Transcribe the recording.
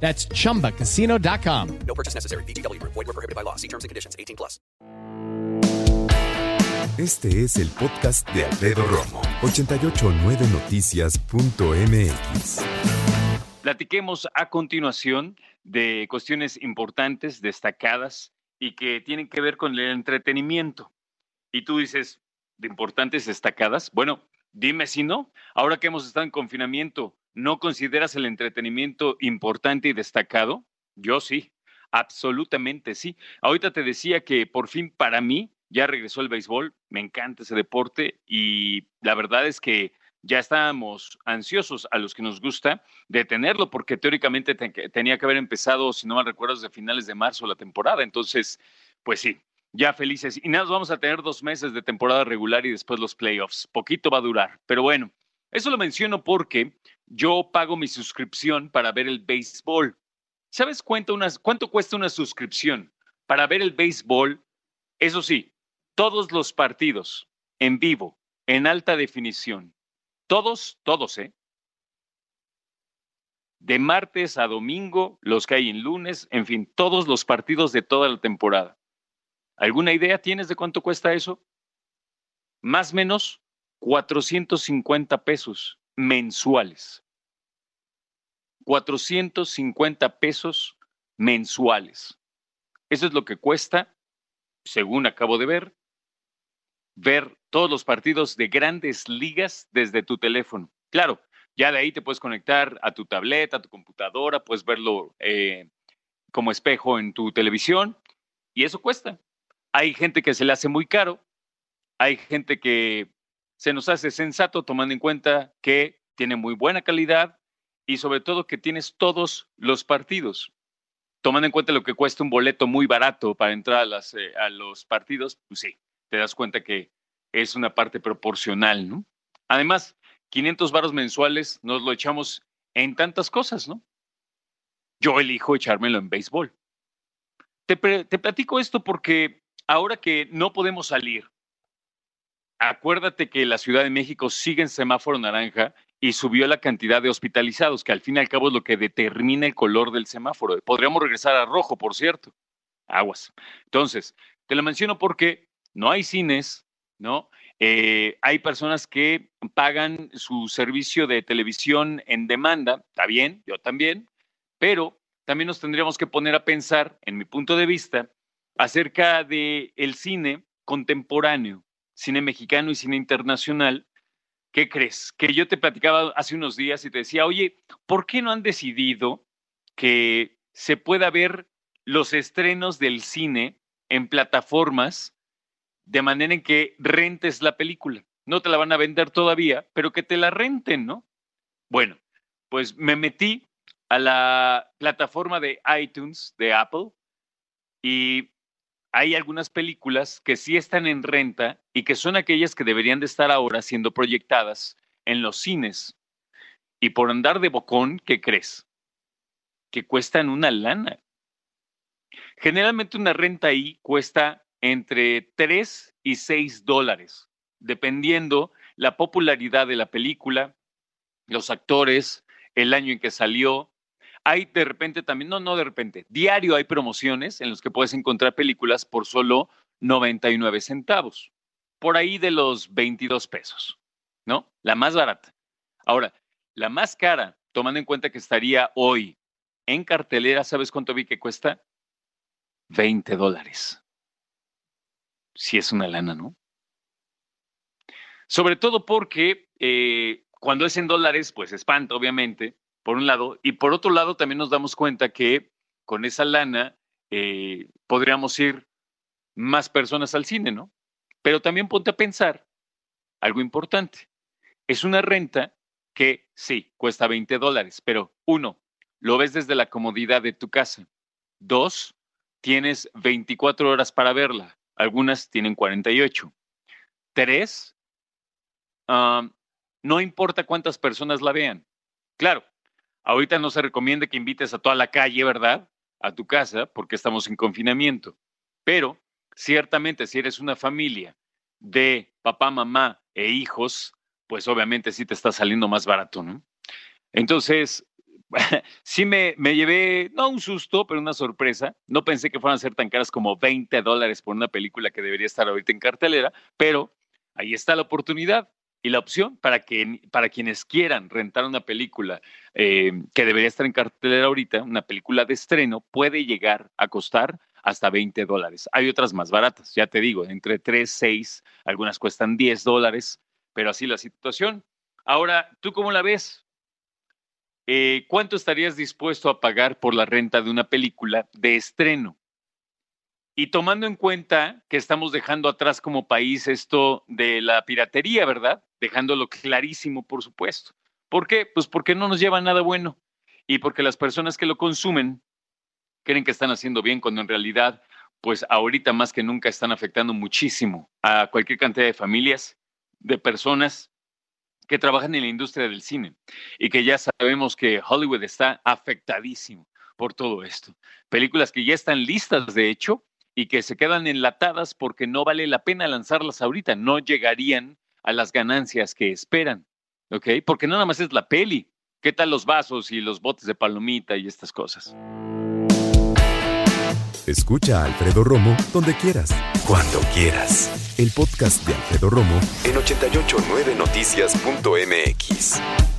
That's chumbacasino.com. No purchase necessary. BGW. Void were prohibited by law. See terms and conditions. 18 plus. Este es el podcast de Alfredo Romo. 889noticias.mx. Platiquemos a continuación de cuestiones importantes, destacadas y que tienen que ver con el entretenimiento. Y tú dices, ¿de importantes destacadas? Bueno, dime si no. Ahora que hemos estado en confinamiento, ¿no consideras el entretenimiento importante y destacado? Yo sí, absolutamente sí. Ahorita te decía que por fin para mí ya regresó el béisbol, me encanta ese deporte y la verdad es que ya estábamos ansiosos a los que nos gusta de tenerlo porque teóricamente te- tenía que haber empezado, si no mal recuerdo, desde finales de marzo la temporada. Entonces, pues sí, ya felices. Y nada, vamos a tener dos meses de temporada regular y después los playoffs. Poquito va a durar, pero bueno, eso lo menciono porque yo pago mi suscripción para ver el béisbol. ¿Sabes cuánto, cuánto cuesta una suscripción para ver el béisbol? Eso sí, todos los partidos en vivo, en alta definición. Todos, todos, ¿eh? De martes a domingo, los que hay en lunes, en fin, todos los partidos de toda la temporada. ¿Alguna idea tienes de cuánto cuesta eso? Más o menos 450 pesos mensuales. 450 pesos mensuales. Eso es lo que cuesta, según acabo de ver, ver todos los partidos de grandes ligas desde tu teléfono. Claro, ya de ahí te puedes conectar a tu tableta, a tu computadora, puedes verlo eh, como espejo en tu televisión y eso cuesta. Hay gente que se le hace muy caro, hay gente que se nos hace sensato tomando en cuenta que tiene muy buena calidad y sobre todo que tienes todos los partidos. Tomando en cuenta lo que cuesta un boleto muy barato para entrar a, eh, los partidos, pues sí, te das cuenta que es una parte proporcional, ¿no? Además, 500 varos mensuales nos lo echamos en tantas cosas, ¿no? Yo elijo echármelo en béisbol. Te platico esto porque ahora que no podemos salir, acuérdate que la Ciudad de México sigue en semáforo naranja y subió la cantidad de hospitalizados, que al fin y al cabo es lo que determina el color del semáforo. Podríamos regresar a rojo, por cierto. Aguas. Entonces, te lo menciono porque no hay cines, ¿no? Eh, hay personas que pagan su servicio de televisión en demanda, está bien, yo también, pero también nos tendríamos que poner a pensar, en mi punto de vista, acerca de el cine contemporáneo, cine mexicano y cine internacional. ¿Qué crees? Que yo te platicaba hace unos días y te decía, oye, ¿por qué no han decidido que se pueda ver los estrenos del cine en plataformas de manera en que rentes la película? No te la van a vender todavía, pero que te la renten, ¿no? Bueno, pues me metí a la plataforma de iTunes de Apple y hay algunas películas que sí están en renta y que son aquellas que deberían de estar ahora siendo proyectadas en los cines. Y por andar de bocón, ¿qué crees? Que cuestan una lana. Generalmente una renta ahí cuesta entre 3 y 6 dólares, dependiendo la popularidad de la película, los actores, el año en que salió. Hay de repente también, no, no de repente, diario hay promociones en los que puedes encontrar películas por solo 99 centavos, por ahí de los 22 pesos, ¿no? La más barata. Ahora, la más cara, tomando en cuenta que estaría hoy en cartelera, ¿sabes cuánto vi que cuesta? 20 dólares. Sí es una lana, ¿no? Sobre todo porque eh, cuando es en dólares, pues espanta, obviamente, por un lado, y por otro lado también nos damos cuenta que con esa lana eh, podríamos ir más personas al cine, ¿no? Pero también ponte a pensar algo importante. Es una renta que sí, cuesta 20 dólares, pero uno, lo ves desde la comodidad de tu casa. Dos, tienes 24 horas para verla. Algunas tienen 48. Tres, ah, no importa cuántas personas la vean. Claro, ahorita no se recomienda que invites a toda la calle, ¿verdad? A tu casa, porque estamos en confinamiento. Pero ciertamente si eres una familia de papá, mamá e hijos, pues obviamente sí te está saliendo más barato, ¿no? Entonces, sí me, me, llevé, no un susto, pero una sorpresa. No pensé que fueran a ser tan caras como 20 dólares por una película que debería estar ahorita en cartelera, pero ahí está la oportunidad y la opción para, que, para quienes quieran rentar una película eh, que debería estar en cartelera ahorita, una película de estreno, puede llegar a costar hasta 20 dólares. Hay otras más baratas, ya te digo, entre 3, 6, algunas cuestan 10 dólares, pero así la situación. Ahora, ¿tú cómo la ves? Eh, ¿Cuánto estarías dispuesto a pagar por la renta de una película de estreno? Y tomando en cuenta que estamos dejando atrás como país esto de la piratería, ¿verdad? Dejándolo clarísimo, por supuesto. ¿Por qué? Pues porque no nos lleva nada bueno y porque las personas que lo consumen creen que están haciendo bien cuando en realidad, pues ahorita más que nunca están afectando muchísimo a cualquier cantidad de familias, de personas que trabajan en la industria del cine y que ya sabemos que Hollywood está afectadísimo por todo esto. Películas que ya están listas, de hecho, y que se quedan enlatadas porque no vale la pena lanzarlas ahorita, no llegarían a las ganancias que esperan, ¿ok? Porque nada más es la peli. ¿Qué tal los vasos y los botes de palomita y estas cosas? Escucha a Alfredo Romo donde quieras. Cuando quieras. El podcast de Alfredo Romo en 889noticias.mx.